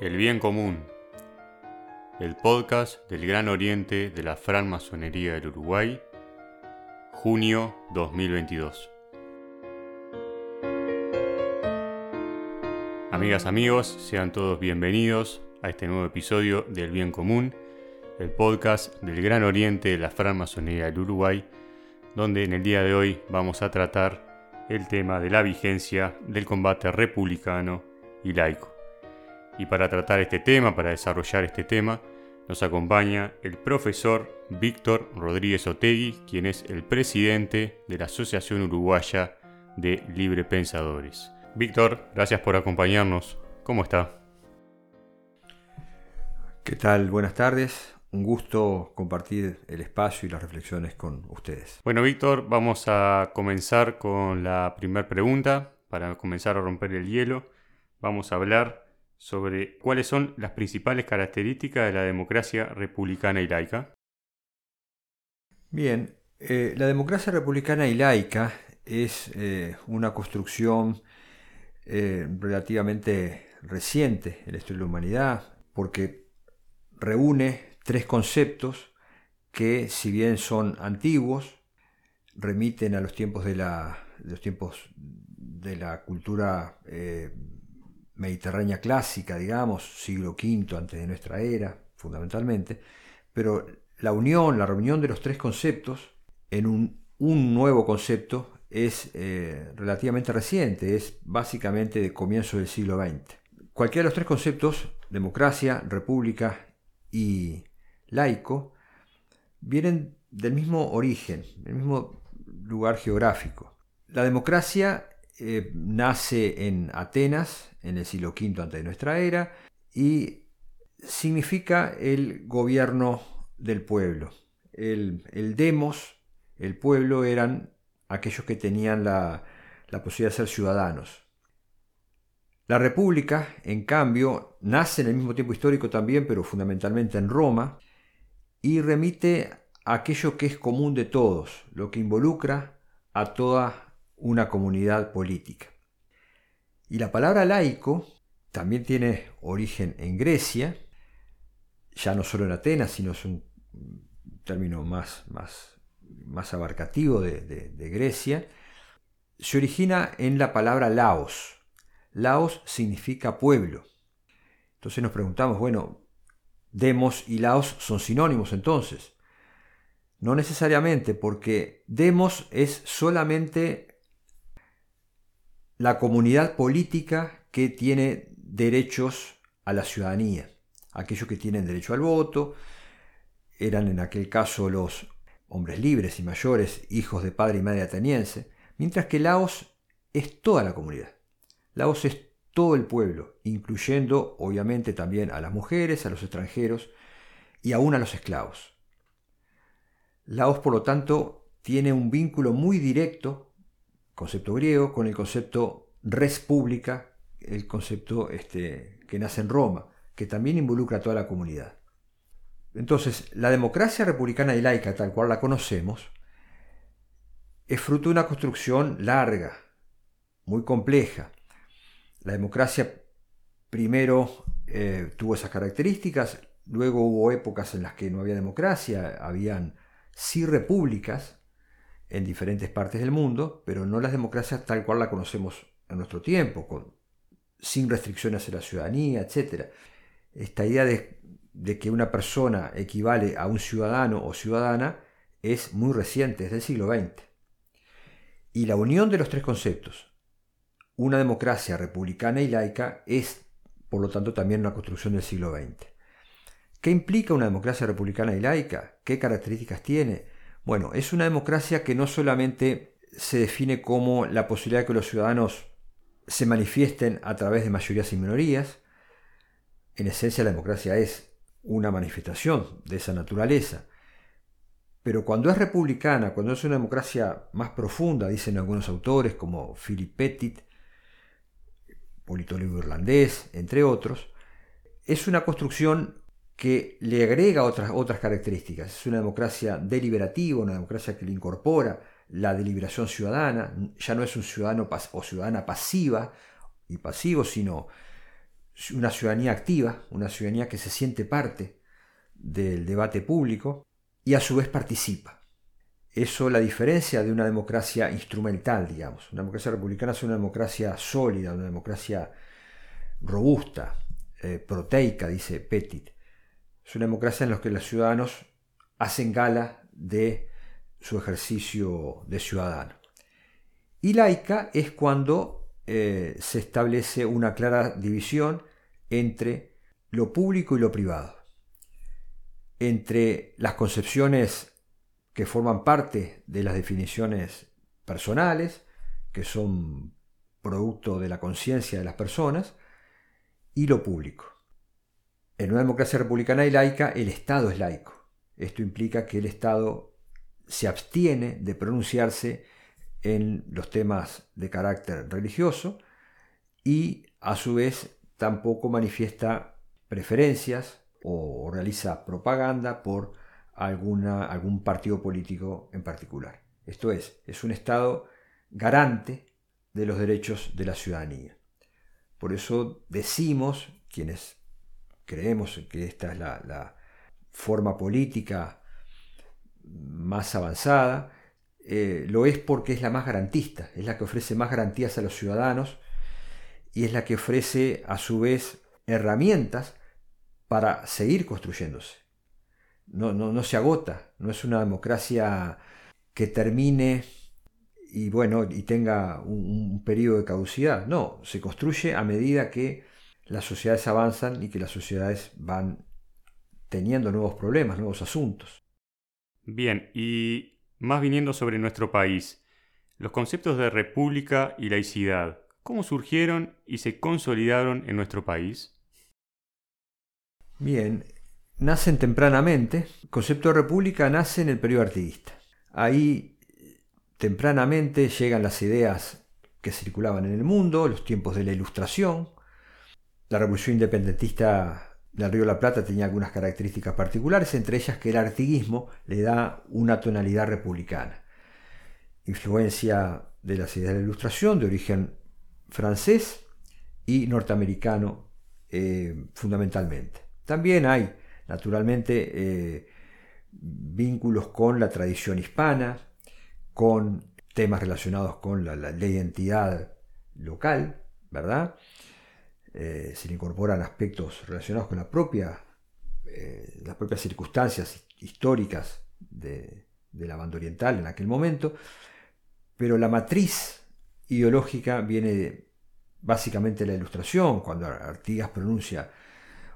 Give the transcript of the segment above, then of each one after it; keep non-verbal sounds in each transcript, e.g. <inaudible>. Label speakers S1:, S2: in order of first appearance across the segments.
S1: El Bien Común, el podcast del Gran Oriente de la Francmasonería del Uruguay, junio 2022. Amigas, amigos, sean todos bienvenidos a este nuevo episodio del Bien Común, el podcast del Gran Oriente de la Francmasonería del Uruguay, donde en el día de hoy vamos a tratar el tema de la vigencia del combate republicano y laico. Y para tratar este tema, para desarrollar este tema, nos acompaña el profesor Víctor Rodríguez Otegui, quien es el presidente de la Asociación Uruguaya de Libre Pensadores. Víctor, gracias por acompañarnos. ¿Cómo está?
S2: ¿Qué tal? Buenas tardes. Un gusto compartir el espacio y las reflexiones con ustedes.
S1: Bueno, Víctor, vamos a comenzar con la primera pregunta. Para comenzar a romper el hielo, vamos a hablar sobre cuáles son las principales características de la democracia republicana y laica.
S2: Bien, eh, la democracia republicana y laica es eh, una construcción eh, relativamente reciente en la historia de la humanidad, porque reúne tres conceptos que, si bien son antiguos, remiten a los tiempos de la, los tiempos de la cultura mediterránea clásica, digamos, siglo V antes de nuestra era, fundamentalmente, pero la unión, la reunión de los tres conceptos en un, nuevo concepto es eh, relativamente reciente, es básicamente de comienzo del siglo XX. Cualquiera de los tres conceptos, democracia, república y laico, vienen del mismo origen, del mismo lugar geográfico. La democracia eh, nace en Atenas en el siglo V antes de nuestra era y significa el gobierno del pueblo. El, demos, el pueblo, eran aquellos que tenían la, la posibilidad de ser ciudadanos. La República, en cambio, nace en el mismo tiempo histórico también, pero fundamentalmente en Roma, y remite a aquello que es común de todos, lo que involucra a toda una comunidad política. Y la palabra laico también tiene origen en Grecia, ya no solo en Atenas, sino es un término más, más, más abarcativo de, de Grecia, se origina en la palabra laos. Laos significa pueblo. Entonces nos preguntamos, bueno, demos y laos son sinónimos entonces. No necesariamente, porque demos es solamente la comunidad política que tiene derechos a la ciudadanía. Aquellos que tienen derecho al voto eran en aquel caso los hombres libres y mayores, hijos de padre y madre ateniense, mientras que Laos es toda la comunidad. Laos es todo el pueblo, incluyendo obviamente también a las mujeres, a los extranjeros y aún a los esclavos. Laos, por lo tanto, tiene un vínculo muy directo concepto griego, con el concepto res pública, el concepto este, que nace en Roma, que también involucra a toda la comunidad. Entonces, la democracia republicana y laica, tal cual la conocemos, es fruto de una construcción larga, muy compleja. La democracia primero eh, tuvo esas características, luego hubo épocas en las que no había democracia, habían sí repúblicas, en diferentes partes del mundo, pero no las democracias tal cual la conocemos en nuestro tiempo, con, sin restricciones a la ciudadanía, etc. Esta idea de, de, que una persona equivale a un ciudadano o ciudadana es muy reciente, es del siglo XX. Y la unión de los tres conceptos, una democracia republicana y laica, es, por lo tanto, también una construcción del siglo XX. ¿Qué implica una democracia republicana y laica? ¿Qué características tiene? Bueno, es una democracia que no solamente se define como la posibilidad de que los ciudadanos se manifiesten a través de mayorías y minorías, en esencia la democracia es una manifestación de esa naturaleza, pero cuando es republicana, cuando es una democracia más profunda, dicen algunos autores como Philip Pettit, politólogo irlandés, entre otros, es una construcción que le agrega otras, otras características. Es una democracia deliberativa, una democracia que le incorpora la deliberación ciudadana, ya no es un ciudadano o ciudadana pasiva y pasivo, sino una ciudadanía activa, una ciudadanía que se siente parte del debate público y a su vez participa. Eso la diferencia de una democracia instrumental, digamos. Una democracia republicana es una democracia sólida, una democracia robusta, eh, proteica, dice Petit. Es una democracia en la que los ciudadanos hacen gala de su ejercicio de ciudadano. Y laica es cuando eh, se establece una clara división entre lo público y lo privado, entre las concepciones que forman parte de las definiciones personales, que son producto de la conciencia de las personas, y lo público. En una democracia republicana y laica, el Estado es laico. Esto implica que el Estado se abstiene de pronunciarse en los temas de carácter religioso y a su vez tampoco manifiesta preferencias o realiza propaganda por alguna, algún partido político en particular. Esto es, es un Estado garante de los derechos de la ciudadanía. Por eso decimos, quienes creemos que esta es la, forma política más avanzada, eh, lo es porque es la más garantista, es la que ofrece más garantías a los ciudadanos y es la que ofrece a su vez herramientas para seguir construyéndose. No, no, se agota, no es una democracia que termine y bueno, y tenga un, un, periodo de caducidad. No, se construye a medida que las sociedades avanzan y que las sociedades van teniendo nuevos problemas, nuevos asuntos.
S1: Bien, y más viniendo sobre nuestro país, los conceptos de república y laicidad, ¿cómo surgieron y se consolidaron en nuestro país?
S2: Bien, nacen tempranamente. El concepto de república nace en el periodo artiguista. Ahí tempranamente llegan las ideas que circulaban en el mundo, los tiempos de la ilustración. La revolución independentista del Río de la Plata tenía algunas características particulares, entre ellas que el artiguismo le da una tonalidad republicana. Influencia de las ideas de la Ilustración, de origen francés y norteamericano eh, fundamentalmente. También hay, naturalmente, eh, vínculos con la tradición hispana, con temas relacionados con la, la identidad local, ¿verdad? Eh, se le incorporan aspectos relacionados con la propia, eh, las propias circunstancias históricas de, la banda oriental en aquel momento, pero la matriz ideológica viene básicamente de la ilustración, cuando Artigas pronuncia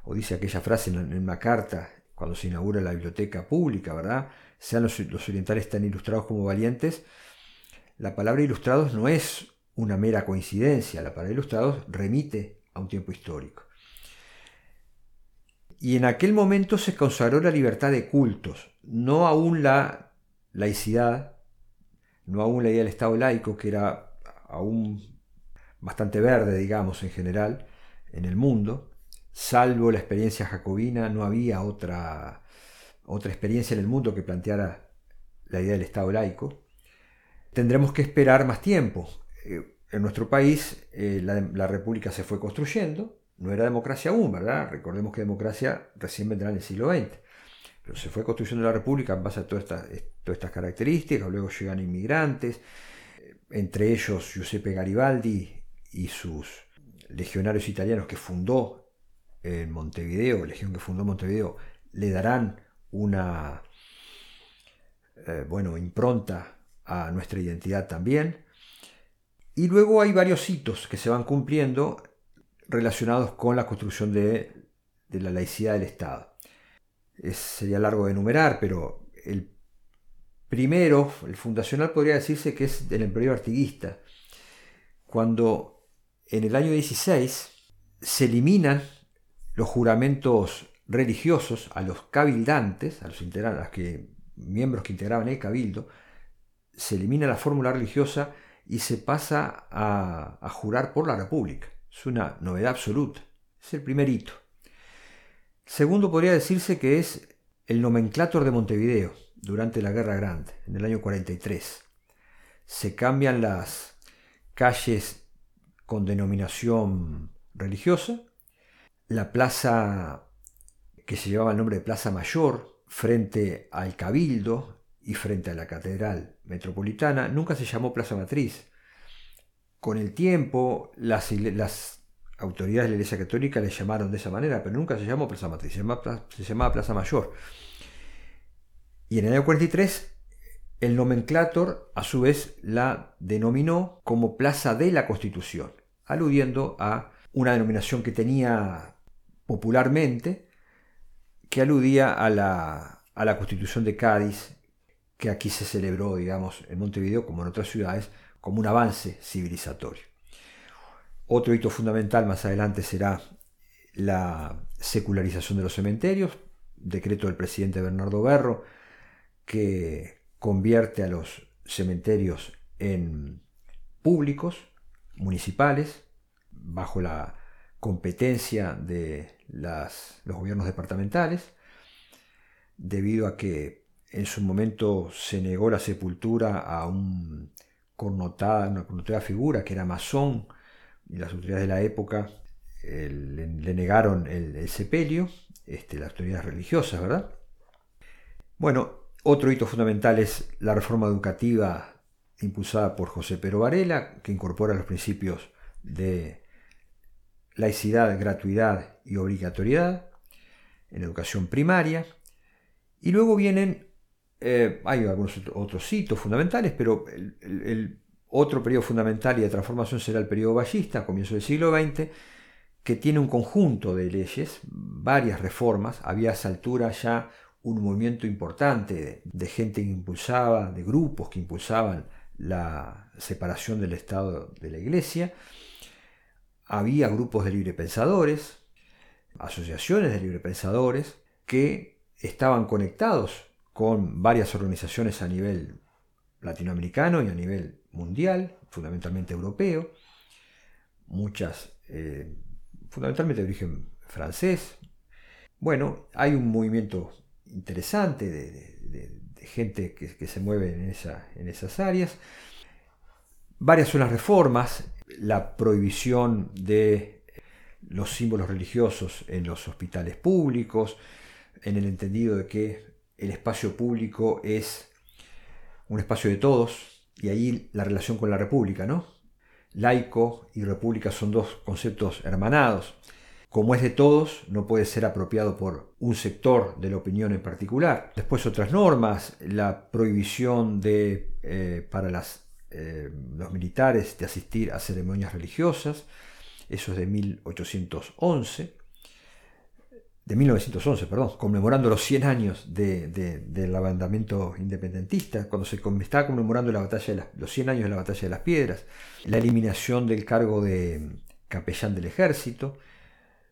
S2: o dice aquella frase en, una carta cuando se inaugura la biblioteca pública, ¿verdad? Sean los, los orientales tan ilustrados como valientes, la palabra ilustrados no es una mera coincidencia, la palabra ilustrados remite a un tiempo histórico. Y en aquel momento se consagró la libertad de cultos, no aún la laicidad, no aún la idea del Estado laico, que era aún bastante verde, digamos, en general, en el mundo. Salvo la experiencia jacobina, no había otra, otra experiencia en el mundo que planteara la idea del Estado laico. Tendremos que esperar más tiempo. Eh, en nuestro país eh, la, república se fue construyendo, no era democracia aún, ¿verdad? Recordemos que democracia recién vendrá en el siglo XX, pero se fue construyendo la república en base a todas estas, todas estas características, luego llegan inmigrantes, eh, entre ellos Giuseppe Garibaldi y sus legionarios italianos que fundó en Montevideo, legión que fundó Montevideo, le darán una eh, bueno, impronta a nuestra identidad también. Y luego hay varios hitos que se van cumpliendo relacionados con la construcción de, la laicidad del Estado. sería largo de enumerar, pero el primero, el fundacional, podría decirse que es del emperador artiguista, cuando en el año 16 se eliminan los juramentos religiosos a los cabildantes, a los, miembros que integraban el cabildo, se elimina la fórmula religiosa y se pasa a, jurar por la República. Es una novedad absoluta. Es el primer hito. Segundo, podría decirse que es el nomenclator de Montevideo durante la Guerra Grande, en el año 43. Se cambian las calles con denominación religiosa la plaza que se llevaba el nombre de Plaza Mayor, frente al Cabildo y frente a la Catedral Metropolitana, nunca se llamó Plaza Matriz. Con el tiempo, las, autoridades de la Iglesia Católica le llamaron de esa manera, pero nunca se llamó Plaza Matriz, se llamaba, Plaza Mayor. Y en el año 43, el nomenclator a su vez la denominó como Plaza de la Constitución, aludiendo a una denominación que tenía popularmente, que aludía a la, a la Constitución de Cádiz, que aquí se celebró, digamos, en Montevideo, como en otras ciudades, como un avance civilizatorio. Otro hito fundamental más adelante será la secularización de los cementerios, decreto del presidente Bernardo Berro, que convierte a los cementerios en públicos, municipales, bajo la competencia de los gobiernos departamentales, debido a que en su momento se negó la sepultura a un una connotada figura que era masón, y las autoridades de la época eh, le, negaron el, sepelio, este, las autoridades religiosas, ¿verdad? Bueno, otro hito fundamental es la reforma educativa impulsada por José Pero Varela, que incorpora los principios de laicidad, gratuidad y obligatoriedad en educación primaria. Y luego vienen, eh, hay algunos otros hitos fundamentales, pero el otro periodo fundamental y de transformación será el periodo ballista, comienzo del siglo XX, que tiene un conjunto de leyes, varias reformas. Había a esa altura ya un movimiento importante de, gente que impulsaba, de grupos que impulsaban la separación del Estado de la Iglesia. Había grupos de librepensadores, asociaciones de librepensadores que estaban conectados con varias organizaciones a nivel latinoamericano y a nivel mundial, fundamentalmente europeo, muchas, eh, fundamentalmente de origen francés. Bueno, hay un movimiento interesante de, gente que, se mueve en, en esas áreas. Varias son las reformas, la prohibición de los símbolos religiosos en los hospitales públicos, en el entendido de que el espacio público es un espacio de todos, y ahí la relación con la república, ¿no? Laico y república son dos conceptos hermanados. Como es de todos, no puede ser apropiado por un sector de la opinión en particular. Después otras normas, la prohibición de, eh, para eh, los militares de asistir a ceremonias religiosas, eso es de 1811 de 1911, perdón, conmemorando los 100 años del levantamiento independentista, cuando se estaba conmemorando la batalla de los 100 años de la batalla de las piedras, la eliminación del cargo de capellán del ejército,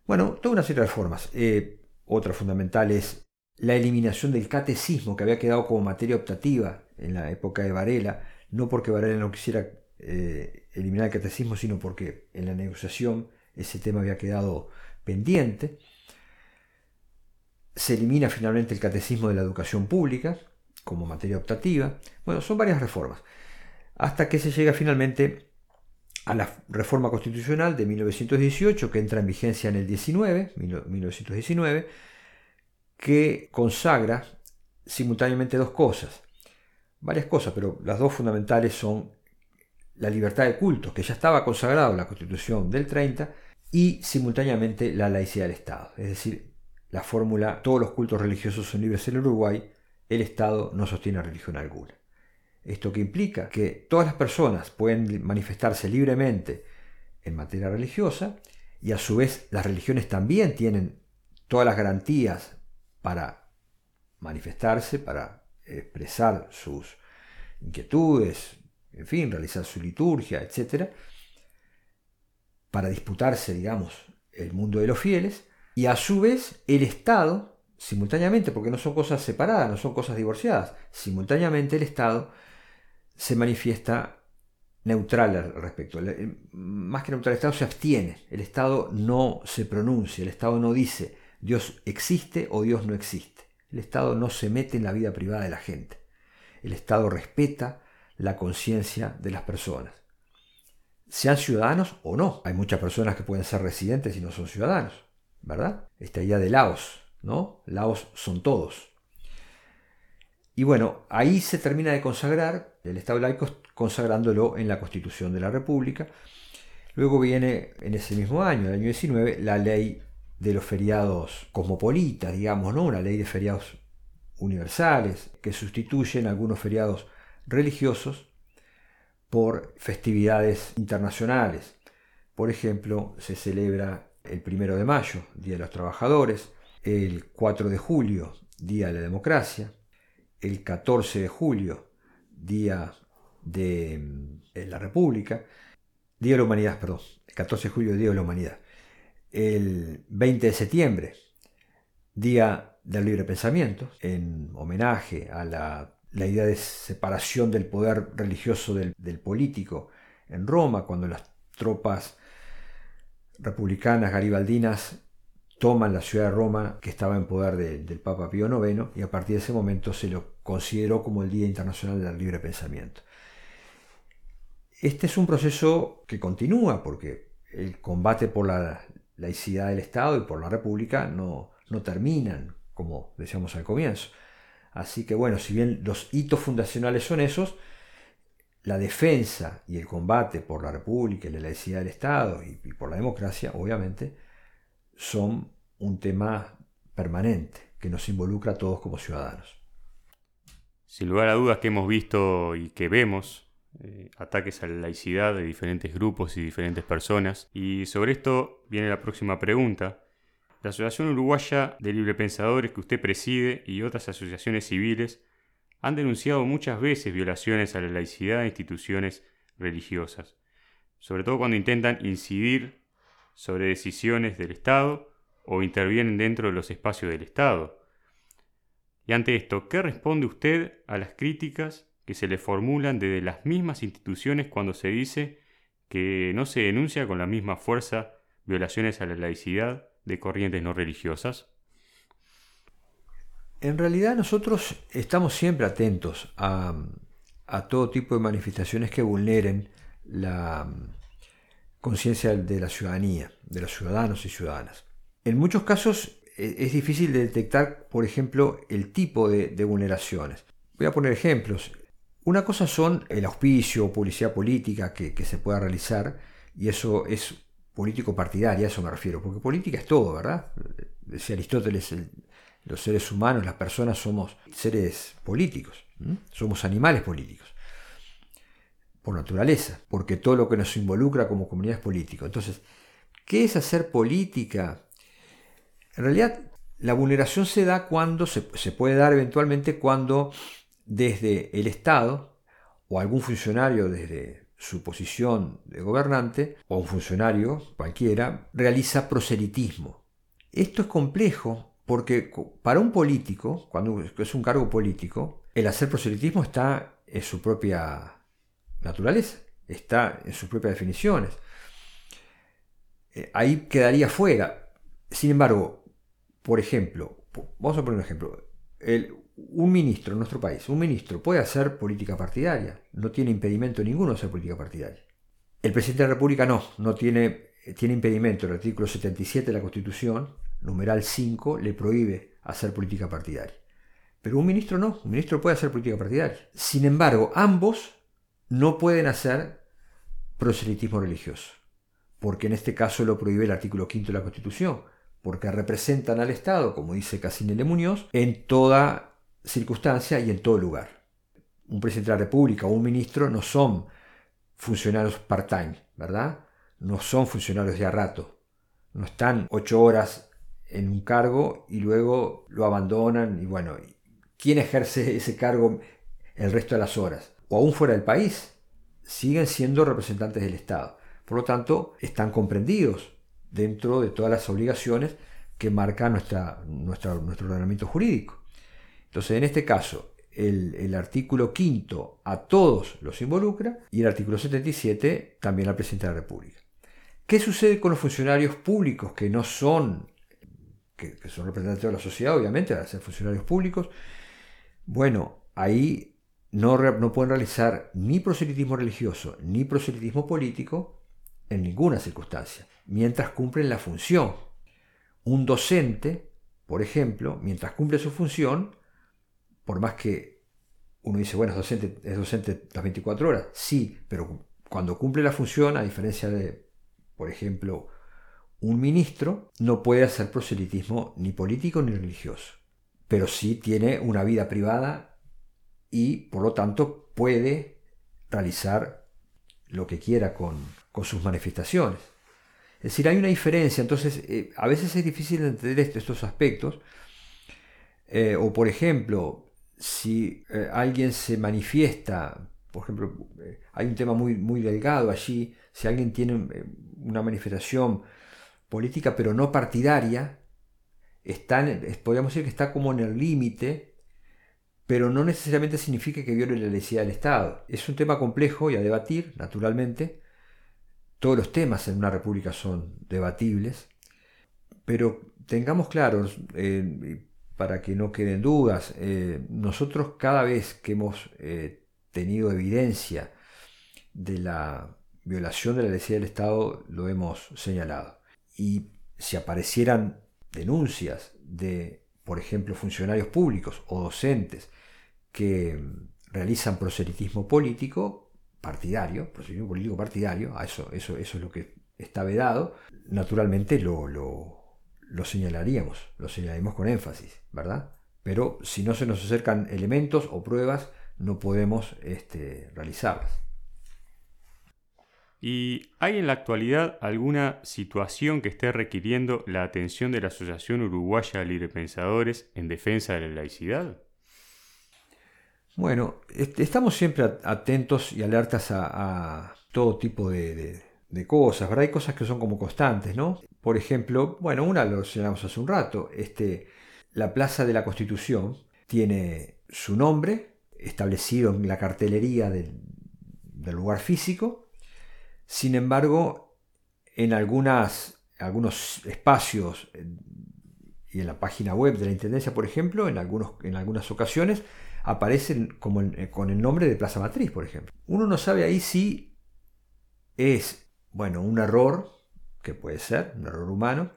S2: bueno, toda una serie de reformas. Eh, otra fundamental es la eliminación del catecismo que había quedado como materia optativa en la época de Varela, no porque Varela no quisiera eh, eliminar el catecismo, sino porque en la negociación ese tema había quedado pendiente se elimina finalmente el catecismo de la educación pública como materia optativa. Bueno, son varias reformas. Hasta que se llega finalmente a la reforma constitucional de 1918, que entra en vigencia en el 19, 1919, que consagra simultáneamente dos cosas. Varias cosas, pero las dos fundamentales son la libertad de culto, que ya estaba consagrado en la Constitución del 30, y simultáneamente la laicidad del Estado, es decir, la fórmula todos los cultos religiosos son libres en Uruguay, el Estado no sostiene religión alguna. Esto que implica que todas las personas pueden manifestarse libremente en materia religiosa y a su vez las religiones también tienen todas las garantías para manifestarse, para expresar sus inquietudes, en fin, realizar su liturgia, etc., para disputarse, digamos, el mundo de los fieles, y a su vez el Estado, simultáneamente, porque no son cosas separadas, no son cosas divorciadas, simultáneamente el Estado se manifiesta neutral al respecto. Más que neutral, el Estado se abstiene, el Estado no se pronuncia, el Estado no dice Dios existe o Dios no existe. El Estado no se mete en la vida privada de la gente. El Estado respeta la conciencia de las personas. Sean ciudadanos o no. Hay muchas personas que pueden ser residentes y no son ciudadanos ¿verdad? Esta idea de Laos, ¿no? Laos son todos. Y bueno, ahí se termina de consagrar el Estado laico consagrándolo en la Constitución de la República. Luego viene en ese mismo año, el año 19, la ley de los feriados cosmopolitas, digamos, ¿no? Una ley de feriados universales que sustituyen algunos feriados religiosos por festividades internacionales. Por ejemplo, se celebra el primero de mayo, Día de los Trabajadores, el 4 de julio, Día de la Democracia, el 14 de julio, Día de mm, la República, Día de la Humanidad, perdón, el 14 de julio, Día de la Humanidad, el 20 de septiembre, Día del Libre Pensamiento, en homenaje a la, idea de separación del poder religioso del, del político en Roma, cuando las tropas republicanas garibaldinas toman la ciudad de Roma que estaba en poder del Papa Pío IX y a partir de ese momento se lo consideró como el Día Internacional del Libre Pensamiento. Este es un proceso que continúa porque el combate por la laicidad del Estado y por la República no, no terminan, como decíamos al comienzo. Así que bueno, si bien los hitos fundacionales son esos, la defensa y el combate por la República y la laicidad del Estado y por la democracia, obviamente, son un tema permanente que nos involucra a todos como ciudadanos.
S1: Sin lugar a dudas que hemos visto y que vemos eh, ataques a la laicidad de diferentes grupos y diferentes personas. Y sobre esto viene la próxima pregunta. La Asociación Uruguaya de Librepensadores que usted preside y otras asociaciones civiles han denunciado muchas veces violaciones a la laicidad de instituciones religiosas, sobre todo cuando intentan incidir sobre decisiones del Estado o intervienen dentro de los espacios del Estado. Y ante esto, ¿qué responde usted a las críticas que se le formulan desde las mismas instituciones cuando se dice que no se denuncia con la misma fuerza violaciones a la laicidad de corrientes no religiosas?
S2: En realidad nosotros estamos siempre atentos a, todo tipo de manifestaciones que vulneren la, conciencia de la ciudadanía, de los ciudadanos y ciudadanas. En muchos casos e, es difícil de detectar, por ejemplo, el tipo de, vulneraciones. Voy a poner ejemplos. Una cosa son el auspicio o publicidad política que, se pueda realizar, y eso es político partidaria, a eso me refiero, porque política es todo, ¿verdad? Decía Aristóteles, los seres humanos, las personas somos seres políticos, somos animales políticos por naturaleza, porque todo lo que nos involucra como comunidad es político. Entonces, ¿qué es hacer política? En realidad, la vulneración se da cuando, se, puede dar eventualmente cuando desde el Estado o algún funcionario desde su posición de gobernante o un funcionario cualquiera realiza proselitismo. Esto es complejo porque para un político, cuando es un cargo político, el hacer proselitismo está en su propia naturaleza, está en sus propias definiciones. Eh, ahí quedaría fuera. Sin embargo, por ejemplo, vamos a poner un ejemplo. un ministro en nuestro país, un ministro puede hacer política partidaria, no tiene impedimento ninguno hacer política partidaria. El presidente de la República no, no tiene, tiene impedimento. El artículo 77 de la Constitución, numeral 5, le prohíbe hacer política partidaria. Pero un ministro no, un ministro puede hacer política partidaria. Sin embargo, ambos no pueden hacer proselitismo religioso, porque en este caso lo prohíbe el artículo 5 de la Constitución, porque representan al Estado, como dice Casinele Muñoz, en toda circunstancia y en todo lugar. Un presidente de la República o un ministro no son funcionarios part-time, ¿verdad? No son funcionarios de a rato. No están ocho horas en un cargo y luego lo abandonan y bueno, ¿quién ejerce <laughs> ese cargo el resto de las horas? o aún fuera del país, siguen siendo representantes del Estado. Por lo tanto, están comprendidos dentro de todas las obligaciones que marca nuestra, nuestro ordenamiento jurídico. Entonces, en este caso, el, el, artículo quinto a todos los involucra y el artículo 77 también al presidente de la República. ¿Qué sucede con los funcionarios públicos que no son, que, son representantes de la sociedad, obviamente, al ser funcionarios públicos? Bueno, ahí no, pueden realizar ni proselitismo religioso ni proselitismo político en ninguna circunstancia, mientras cumplen la función. un docente, por ejemplo, mientras cumple su función, por más que uno dice, bueno, docente, es docente las 24 horas, sí, pero cuando cumple la función, a diferencia de, por ejemplo, un ministro, no puede hacer proselitismo ni político ni religioso, pero sí tiene una vida privada y, por lo tanto, puede realizar lo que quiera con, sus manifestaciones. Es decir, hay una diferencia, entonces eh, a veces es difícil entender estos aspectos. Eh, o por ejemplo, si eh, alguien se manifiesta, por ejemplo, hay un tema muy, muy delgado allí, si alguien tiene una manifestación política pero no partidaria, podríamos decir que está como en el límite pero no necesariamente significa que viole la laicidad del Estado. Es un tema complejo y a debatir, naturalmente. Todos los temas en una república son debatibles, pero tengamos claro, eh, para que no queden dudas, eh, nosotros cada vez que hemos eh, tenido evidencia de la violación de la laicidad del Estado, lo hemos señalado. Y si aparecieran denuncias de, por ejemplo, funcionarios públicos o docentes que realizan proselitismo político partidario, proselitismo político partidario, a eso, eso, eso es lo que está vedado, naturalmente lo, lo, señalaríamos, lo señalaríamos con énfasis, ¿verdad? Pero si no se nos acercan elementos o pruebas, no podemos este, realizarlas.
S1: ¿Y hay en la actualidad alguna situación que esté requiriendo la atención de la Asociación Uruguaya de Librepensadores en defensa de la laicidad?
S2: Bueno, estamos siempre atentos y alertas a, todo tipo de, cosas, ¿verdad? Hay cosas que son como constantes, ¿no? Por ejemplo, bueno, una lo señalamos hace un rato, este, la Plaza de la Constitución tiene su nombre establecido en la cartelería del, lugar físico, sin embargo, en algunos espacios y en la página web de la Intendencia, por ejemplo, en, algunos, en algunas ocasiones, aparecen como eh, con el nombre de Plaza Matriz, por ejemplo. Uno no sabe ahí si es, bueno, un error, que puede ser, un error humano,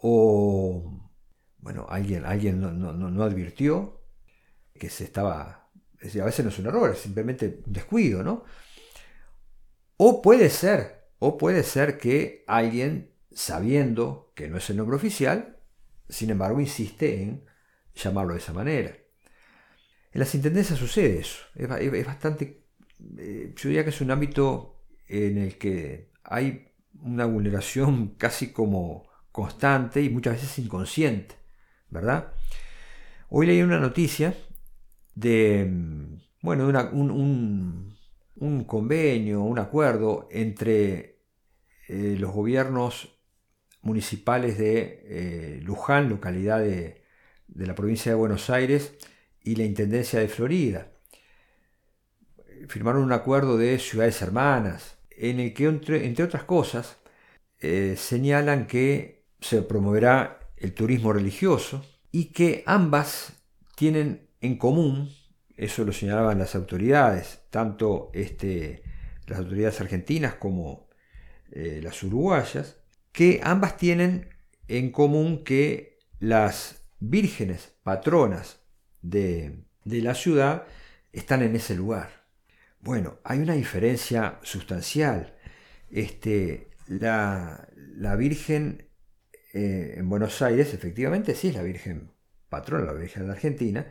S2: o, bueno, alguien, alguien no, advirtió que se estaba, a veces no es un error, es simplemente un descuido, ¿no? O puede ser, o puede ser que alguien, sabiendo que no es el nombre oficial, sin embargo, insiste en llamarlo de esa manera. En las intendencias sucede eso. Es, bastante. Eh, yo diría que es un ámbito en el que hay una vulneración casi como constante y muchas veces inconsciente, ¿verdad? Hoy leí una noticia de, bueno, un, convenio, un acuerdo entre eh, los gobiernos municipales de eh, Luján, localidad de, de la provincia de Buenos Aires, y la Intendencia de Florida. Firmaron un acuerdo de ciudades hermanas, en el que, entre, otras cosas, eh, señalan que se promoverá el turismo religioso y que ambas tienen en común, eso lo señalaban las autoridades, tanto este, las autoridades argentinas como eh, las uruguayas, que ambas tienen en común que las vírgenes patronas de, la ciudad están en ese lugar. Bueno, hay una diferencia sustancial. Este, la, Virgen eh, en Buenos Aires, efectivamente, sí es la Virgen patrona, la Virgen de Argentina,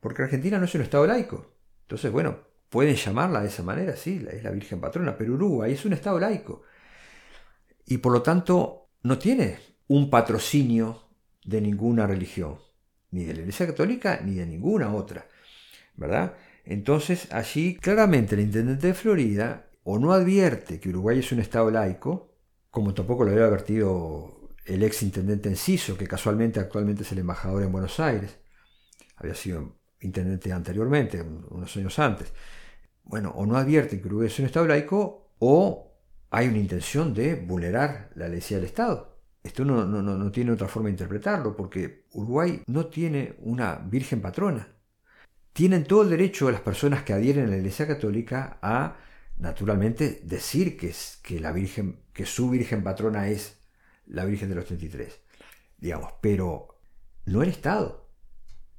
S2: porque Argentina no es un Estado laico. Entonces, bueno, pueden llamarla de esa manera, sí, es la Virgen patrona, pero Uruguay es un Estado laico. Y por lo tanto, no tiene un patrocinio de ninguna religión ni de la Iglesia Católica ni de ninguna otra, ¿verdad? Entonces allí claramente el intendente de Florida o no advierte que Uruguay es un Estado laico, como tampoco lo había advertido el ex intendente Enciso, que casualmente actualmente es el embajador en Buenos Aires, había sido intendente anteriormente, unos años antes. Bueno, o no advierte que Uruguay es un Estado laico, o hay una intención de vulnerar la ley del Estado. Esto no, no, tiene otra forma de interpretarlo, porque Uruguay no tiene una Virgen patrona. Tienen todo el derecho las personas que adhieren a la Iglesia Católica a, naturalmente, decir que, es, que, la Virgen, que su Virgen patrona es la Virgen de los 33. digamos, pero no el Estado.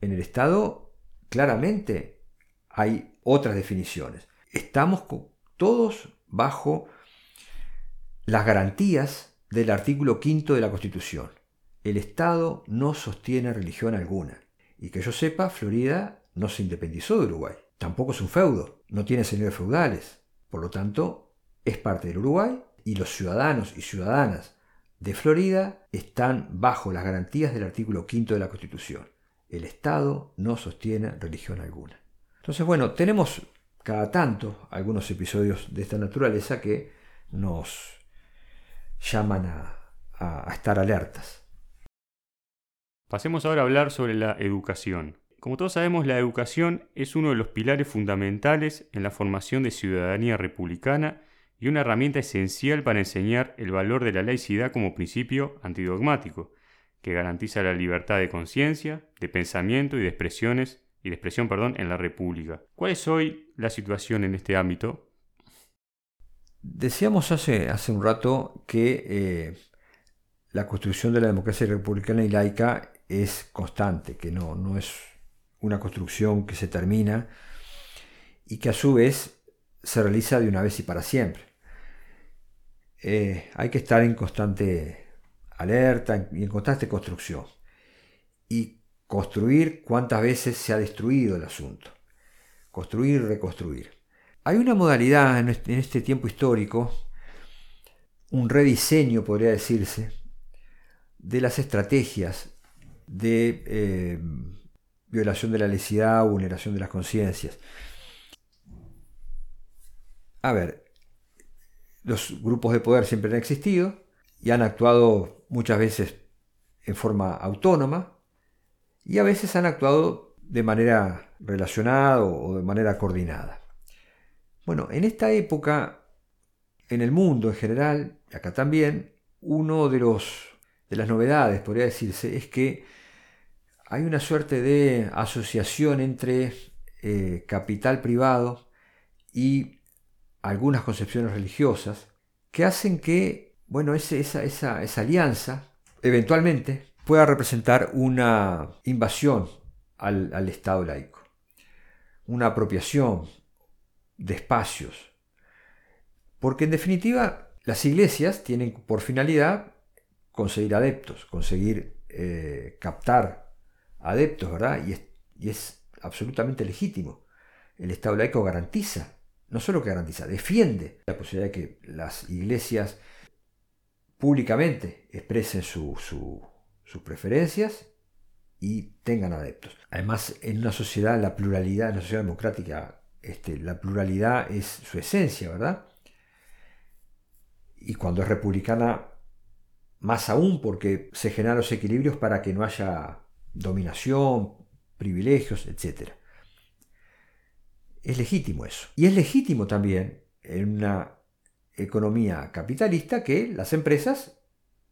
S2: En el Estado claramente hay otras definiciones. Estamos todos bajo las garantías del artículo quinto de la Constitución. El Estado no sostiene religión alguna. Y que yo sepa, Florida no se independizó de Uruguay. Tampoco es un feudo, no tiene señores feudales. Por lo tanto, es parte del Uruguay y los ciudadanos y ciudadanas de Florida están bajo las garantías del artículo quinto de la Constitución. El Estado no sostiene religión alguna. Entonces, bueno, tenemos cada tanto algunos episodios de esta naturaleza que nos llaman a, estar alertas.
S1: Pasemos ahora a hablar sobre la educación. Como todos sabemos, la educación es uno de los pilares fundamentales en la formación de ciudadanía republicana y una herramienta esencial para enseñar el valor de la laicidad como principio antidogmático, que garantiza la libertad de conciencia, de pensamiento y de expresiones y de expresión, perdón, en la República. ¿Cuál es hoy la situación en este ámbito?
S2: Decíamos hace, hace un rato que eh, la construcción de la democracia republicana y laica es constante, que no, no es una construcción que se termina y que a su vez se realiza de una vez y para siempre. Eh, hay que estar en constante alerta y en constante construcción. Y construir cuántas veces se ha destruido el asunto. Construir reconstruir. Hay una modalidad en este tiempo histórico, un rediseño podría decirse, de las estrategias de eh, violación de la laicidad o vulneración de las conciencias. A ver, los grupos de poder siempre han existido y han actuado muchas veces en forma autónoma y a veces han actuado de manera relacionada o de manera coordinada. Bueno, en esta época, en el mundo en general, y acá también, uno de los de las novedades, podría decirse, es que hay una suerte de asociación entre eh, capital privado y algunas concepciones religiosas que hacen que, bueno, esa, esa, alianza eventualmente pueda representar una invasión al, Estado laico, una apropiación de espacios. Porque en definitiva las iglesias tienen por finalidad conseguir adeptos, conseguir eh, captar adeptos, ¿verdad? Y es, absolutamente legítimo. El Estado laico garantiza, no solo que garantiza, defiende la posibilidad de que las iglesias públicamente expresen sus preferencias y tengan adeptos. Además, en una sociedad, la pluralidad, en una sociedad democrática, este, la pluralidad es su esencia, ¿verdad? Y cuando es republicana, más aún porque se generan los equilibrios para que no haya dominación, privilegios, etc. Es legítimo eso. Y es legítimo también en una economía capitalista que las empresas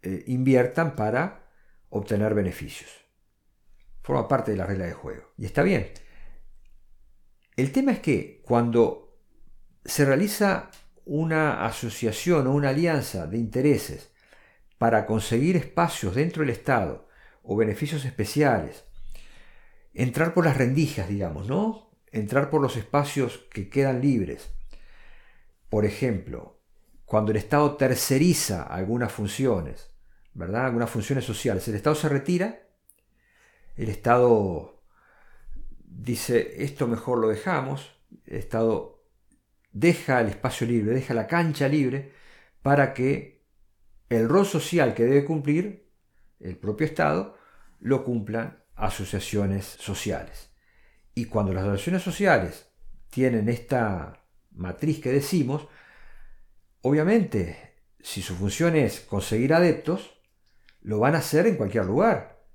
S2: eh, inviertan para obtener beneficios. Forma parte de la regla de juego. Y está bien. El tema es que cuando se realiza una asociación o una alianza de intereses para conseguir espacios dentro del Estado o beneficios especiales. Entrar por las rendijas, digamos, ¿no? Entrar por los espacios que quedan libres. Por ejemplo, cuando el Estado terceriza algunas funciones, ¿verdad? Algunas funciones sociales. El Estado se retira, el Estado dice, esto mejor lo dejamos, el Estado deja el espacio libre, deja la cancha libre para que el rol social que debe cumplir el propio Estado lo cumplan asociaciones sociales. Y cuando las asociaciones sociales tienen esta matriz que decimos, obviamente, si su función es conseguir adeptos, lo van a hacer en cualquier lugar.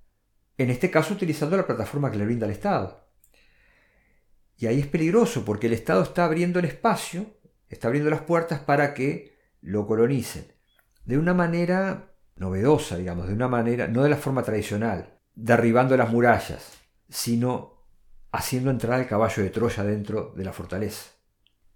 S2: En este caso utilizando la plataforma que le brinda el Estado. Y ahí es peligroso porque el Estado está abriendo el espacio, está abriendo las puertas para que lo colonicen. De una manera novedosa, digamos, de una manera, no de la forma tradicional, derribando las murallas, sino haciendo entrar el caballo de Troya dentro de la fortaleza.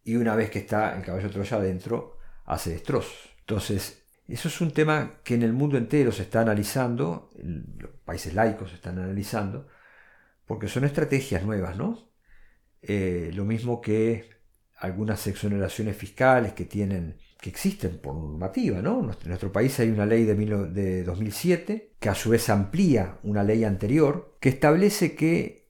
S2: Y una vez que está el caballo de Troya dentro, hace destrozos. Entonces, Eso es un tema que en el mundo entero se está analizando, los países laicos se están analizando, porque son estrategias nuevas, ¿no? Eh, lo mismo que algunas exoneraciones fiscales que tienen que existen por normativa, ¿no? En nuestro país hay una ley de, de 2007 que a su vez amplía una ley anterior que establece que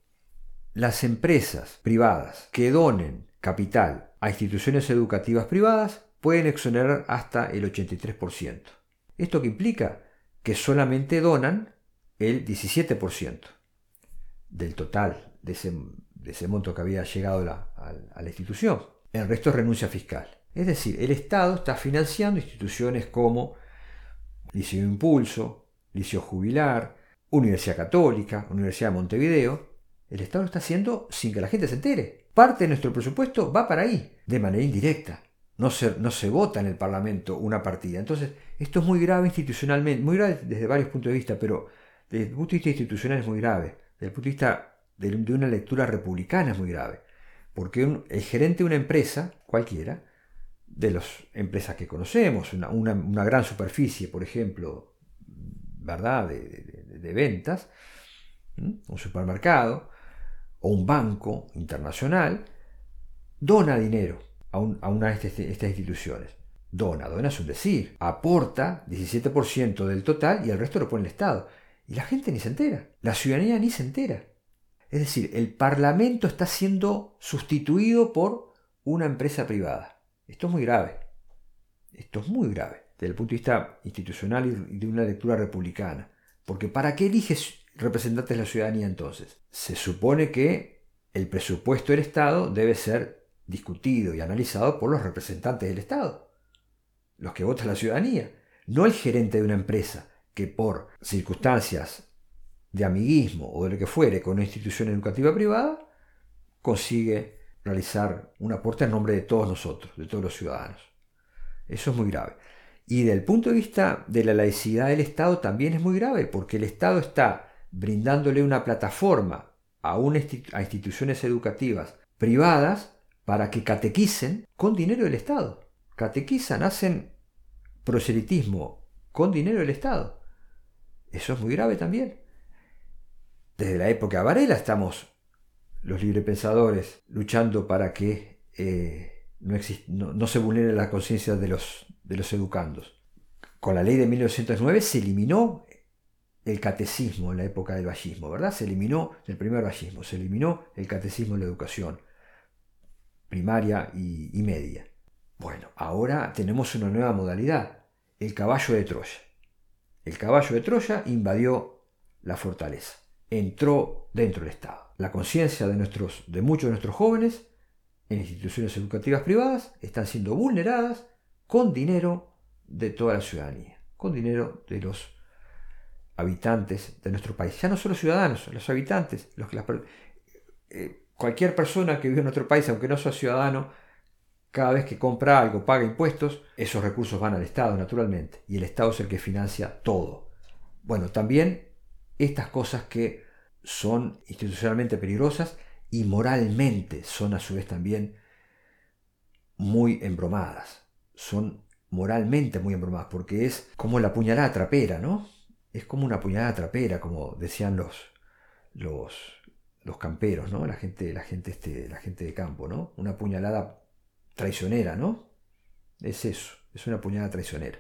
S2: las empresas privadas que donen capital a instituciones educativas privadas pueden exonerar hasta el 83%. ¿Esto que implica? Que solamente donan el 17% del total de ese, monto que había llegado a la institución. El resto es renuncia fiscal. Es decir, el Estado está financiando instituciones como Liceo Impulso, Liceo Jubilar, Universidad Católica, Universidad de Montevideo. El Estado lo está haciendo sin que la gente se entere. Parte de nuestro presupuesto va para ahí, de manera indirecta. No se, no se vota en el Parlamento una partida. Entonces, esto es muy grave institucionalmente, muy grave desde varios puntos de vista, pero desde el punto de vista institucional es muy grave. Desde el punto de vista de una lectura republicana es muy grave. Porque el gerente de una empresa, cualquiera, de las empresas que conocemos, una, gran superficie, por ejemplo, ¿verdad? De, ventas, un supermercado o un banco internacional, dona dinero a, una de estas, instituciones. Dona, dona es un decir, aporta 17% del total y el resto lo pone el Estado. Y la gente ni se entera, la ciudadanía ni se entera. Es decir, el Parlamento está siendo sustituido por una empresa privada. Esto es muy grave. Esto es muy grave desde el punto de vista institucional y de una lectura republicana. Porque ¿para qué eliges representantes de la ciudadanía entonces? Se supone que el presupuesto del Estado debe ser discutido y analizado por los representantes del Estado, los que vota la ciudadanía, no el gerente de una empresa que por circunstancias de amiguismo o de lo que fuere con una institución educativa privada, consigue realizar un aporte en nombre de todos nosotros, de todos los ciudadanos. Eso es muy grave. Y desde el punto de vista de la laicidad del Estado también es muy grave, porque el Estado está brindándole una plataforma a instituciones educativas privadas para que catequicen con dinero del Estado. Catequizan, hacen proselitismo con dinero del Estado. Eso es muy grave también. Desde la época de Varela estamos los librepensadores luchando para que eh, no, se vulnere la conciencia de los, de los educandos. Con la ley de 1909 se eliminó el catecismo en la época del vallismo, ¿verdad? Se eliminó el primer vallismo, se eliminó el catecismo en la educación primaria y, media. Bueno, ahora tenemos una nueva modalidad, el caballo de Troya. El caballo de Troya invadió la fortaleza entró dentro del Estado. La conciencia de, de muchos de nuestros jóvenes en instituciones educativas privadas están siendo vulneradas con dinero de toda la ciudadanía, con dinero de los habitantes de nuestro país. Ya no solo ciudadanos, los habitantes, los que eh, cualquier persona que vive en nuestro país, aunque no sea ciudadano, cada vez que compra algo, paga impuestos, esos recursos van al Estado, naturalmente, y el Estado es el que financia todo. Bueno, también estas cosas que son institucionalmente peligrosas y moralmente son a su vez también muy embromadas. Son moralmente muy embromadas porque es como la puñalada trapera, ¿no? Es como una puñalada trapera, como decían los, los, los camperos, ¿no? La gente, la, gente este, la gente de campo, ¿no? Una puñalada traicionera, ¿no? Es eso, es una puñalada traicionera.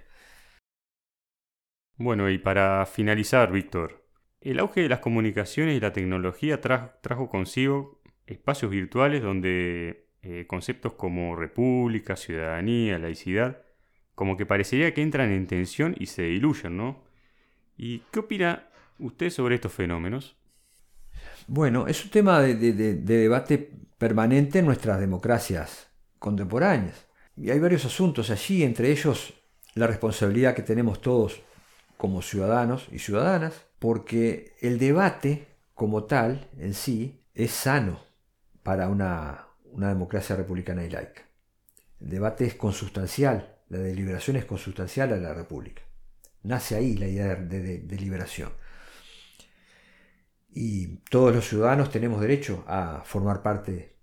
S1: Bueno, y para finalizar, Víctor, el auge de las comunicaciones y la tecnología trajo consigo espacios virtuales donde eh, conceptos como república, ciudadanía, laicidad, como que parecería que entran en tensión y se diluyen, ¿no? ¿Y qué opina usted sobre estos fenómenos?
S2: Bueno, es un tema de, debate permanente en nuestras democracias contemporáneas. Y hay varios asuntos allí, entre ellos la responsabilidad que tenemos todos como ciudadanos y ciudadanas porque el debate como tal en sí es sano para una, democracia republicana y laica. El debate es consustancial, la deliberación es consustancial a la república. Nace ahí la idea de, deliberación. Y todos los ciudadanos tenemos derecho a formar parte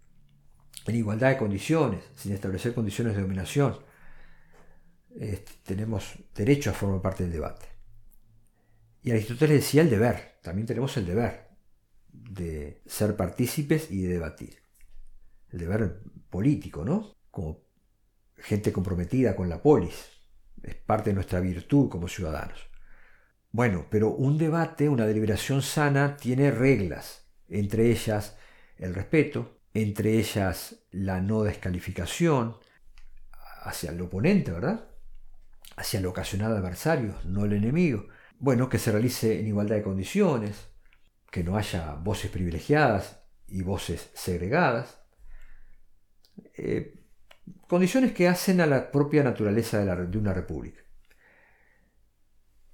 S2: en igualdad de condiciones, sin establecer condiciones de dominación. tenemos derecho a formar parte del debate. Y Aristóteles decía el deber, también tenemos el deber de ser partícipes y de debatir. El deber político, ¿no? Como gente comprometida con la polis. Es parte de nuestra virtud como ciudadanos. Bueno, pero un debate, una deliberación sana, tiene reglas, entre ellas el respeto, entre ellas la no descalificación hacia el oponente, ¿verdad? Hacia el ocasional adversario, no el enemigo. Bueno, que se realice en igualdad de condiciones, que no haya voces privilegiadas y voces segregadas. Eh, condiciones que hacen a la propia naturaleza de, de una república.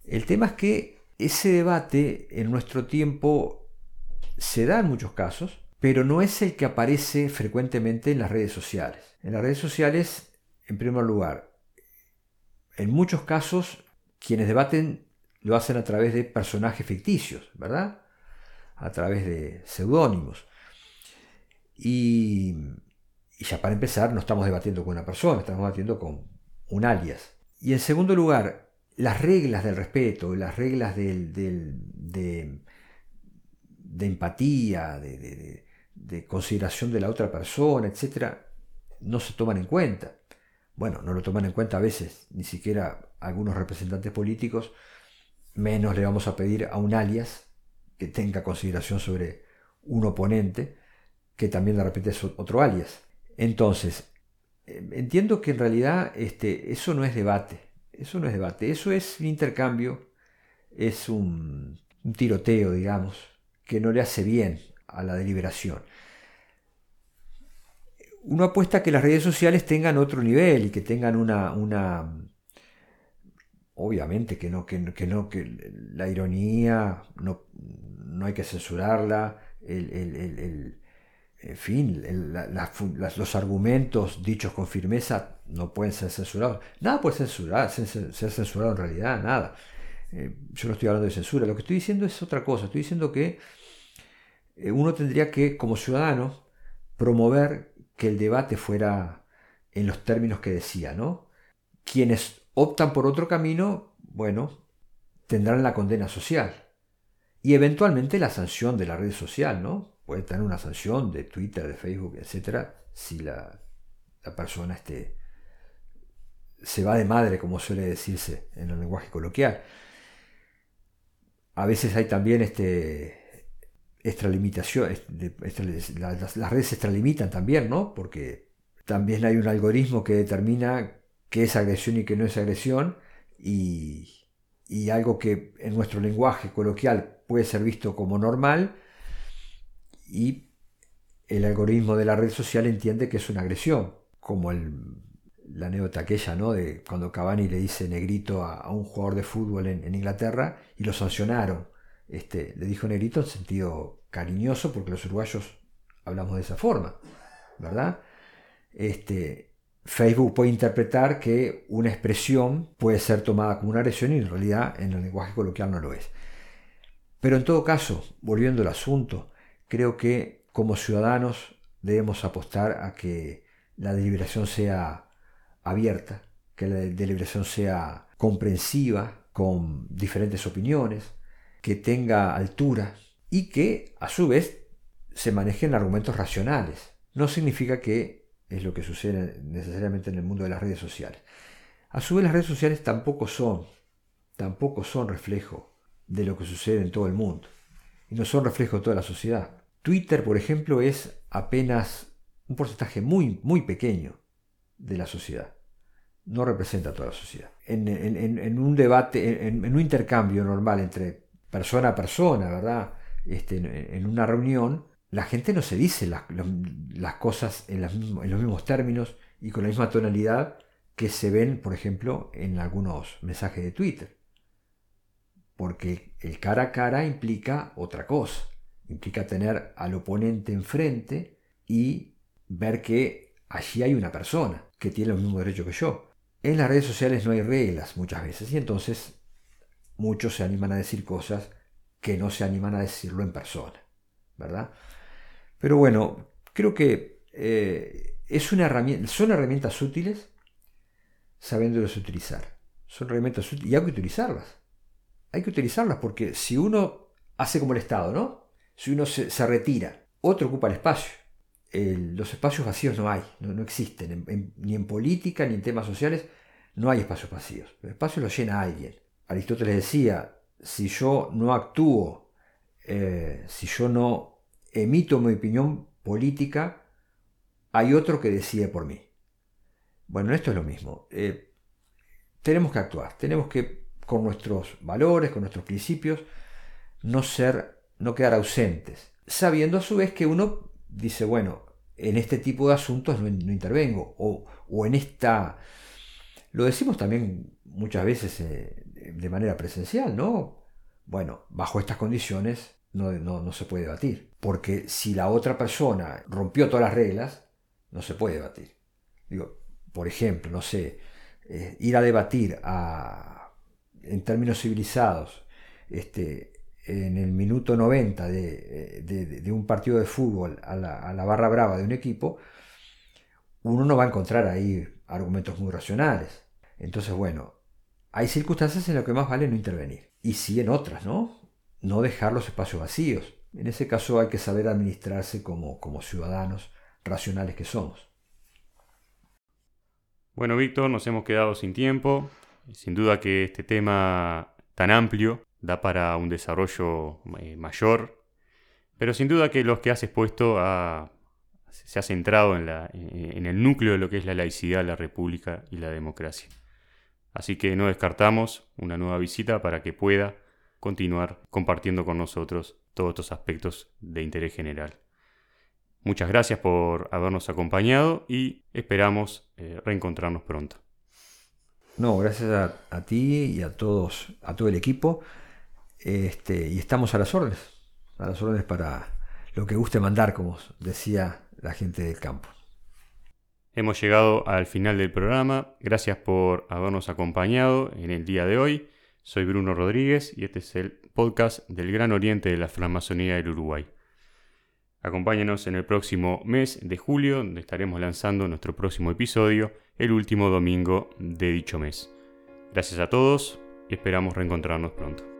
S2: El tema es que ese debate en nuestro tiempo se da en muchos casos, pero no es el que aparece frecuentemente en las redes sociales. En las redes sociales, en primer lugar, en muchos casos quienes debaten lo hacen a través de personajes ficticios, ¿verdad? A través de seudónimos. Y, ya para empezar, no estamos debatiendo con una persona, estamos debatiendo con un alias. Y en segundo lugar, las reglas del respeto, las reglas de, empatía, de, de consideración de la otra persona, etcétera, no se toman en cuenta. Bueno, no lo toman en cuenta a veces, ni siquiera algunos representantes políticos, menos le vamos a pedir a un alias que tenga consideración sobre un oponente, que también de repente es otro alias. Entonces, eh, entiendo que en realidad este, eso no es debate, eso no es debate, eso es un intercambio, es un, tiroteo, digamos, que no le hace bien a la deliberación. Uno apuesta a que las redes sociales tengan otro nivel y que tengan una, una obviamente que no, que, no, que la ironía no, no hay que censurarla, en fin, los argumentos dichos con firmeza no pueden ser censurados. Nada puede censurar, ser, censurado en realidad, nada. Eh, yo no estoy hablando de censura, lo que estoy diciendo es otra cosa. Estoy diciendo que eh, uno tendría que, como ciudadano, promover que el debate fuera en los términos que decía, ¿no? Quienes optan por otro camino, bueno, tendrán la condena social y eventualmente la sanción de la red social, ¿no? Puede tener una sanción de Twitter, de Facebook, etcétera, si la, la persona este, se va de madre, como suele decirse en el lenguaje coloquial. A veces hay también este, extralimitación, las, redes se extralimitan también, ¿no? Porque también hay un algoritmo que determina qué es agresión y qué no es agresión, y, algo que en nuestro lenguaje coloquial puede ser visto como normal, y el algoritmo de la red social entiende que es una agresión, como la anécdota aquella, ¿no? De cuando Cavani le dice negrito a, un jugador de fútbol en Inglaterra y lo sancionaron este, le dijo negrito en sentido cariñoso, porque los uruguayos hablamos de esa forma, ¿verdad? Este, Facebook puede interpretar que una expresión puede ser tomada como una agresión y en realidad en el lenguaje coloquial no lo es. Pero en todo caso, volviendo al asunto, creo que como ciudadanos debemos apostar a que la deliberación sea abierta, que la deliberación sea comprensiva, con diferentes opiniones, que tenga altura y que a su vez se manejen argumentos racionales. No significa que es lo que sucede necesariamente en el mundo de las redes sociales. A su vez las redes sociales tampoco son, tampoco son reflejo de lo que sucede en todo el mundo. Y no son reflejo de toda la sociedad. Twitter, por ejemplo, es apenas un porcentaje muy, muy pequeño de la sociedad. No representa a toda la sociedad. En, un debate, en, un intercambio normal entre persona a persona, ¿verdad? Este, en una reunión, la gente no se dice las, cosas en, los mismos términos y con la misma tonalidad que se ven, por ejemplo, en algunos mensajes de Twitter. Porque el cara a cara implica otra cosa. Implica tener al oponente enfrente y ver que allí hay una persona que tiene los mismos derechos que yo. En las redes sociales no hay reglas muchas veces y entonces muchos se animan a decir cosas que no se animan a decirlo en persona, ¿verdad? Pero bueno, creo que eh, es una herramienta, son herramientas útiles, sabiéndolas utilizar. Son herramientas útiles y hay que utilizarlas. Hay que utilizarlas porque si uno hace como el Estado, ¿no? Si uno se, retira, otro ocupa el espacio. los espacios vacíos no hay, no, existen, ni en política ni en temas sociales no hay espacios vacíos. El espacio lo llena alguien. Aristóteles decía, si yo no actúo, eh, si yo no emito mi opinión política, hay otro que decide por mí. Bueno, esto es lo mismo. Eh, tenemos que actuar, tenemos que, con nuestros valores, con nuestros principios, no ser, no quedar ausentes, sabiendo a su vez que uno dice, bueno, en este tipo de asuntos no, intervengo, o, o, en esta... Lo decimos también muchas veces eh, de manera presencial, ¿no? Bueno, bajo estas condiciones no, no, se puede debatir, porque si la otra persona rompió todas las reglas, no se puede debatir. Digo, por ejemplo, no sé, eh, ir a debatir en términos civilizados este, en el minuto 90 de, un partido de fútbol a la, barra brava de un equipo, uno no va a encontrar ahí argumentos muy racionales. Entonces, bueno, hay circunstancias en las que más vale no intervenir. Y sí en otras, ¿no? No dejar los espacios vacíos. En ese caso hay que saber administrarse como, como ciudadanos racionales que somos.
S1: Bueno, Víctor, nos hemos quedado sin tiempo. Sin duda que este tema tan amplio da para un desarrollo eh, mayor, pero sin duda que los que has expuesto se ha centrado en, en el núcleo de lo que es la laicidad, la república y la democracia. Así que no descartamos una nueva visita para que pueda continuar compartiendo con nosotros todos estos aspectos de interés general. Muchas gracias por habernos acompañado y esperamos eh, reencontrarnos pronto.
S2: No, gracias a, ti y a todos, a todo el equipo. Este, y estamos a las órdenes, a las órdenes para lo que guste mandar, como decía la gente del campo.
S1: Hemos llegado al final del programa. Gracias por habernos acompañado en el día de hoy. Soy Bruno Rodríguez y este es el podcast del Gran Oriente de la Francmasonía del Uruguay. Acompáñenos en el próximo mes de julio, donde estaremos lanzando nuestro próximo episodio, el último domingo de dicho mes. Gracias a todos y esperamos reencontrarnos pronto.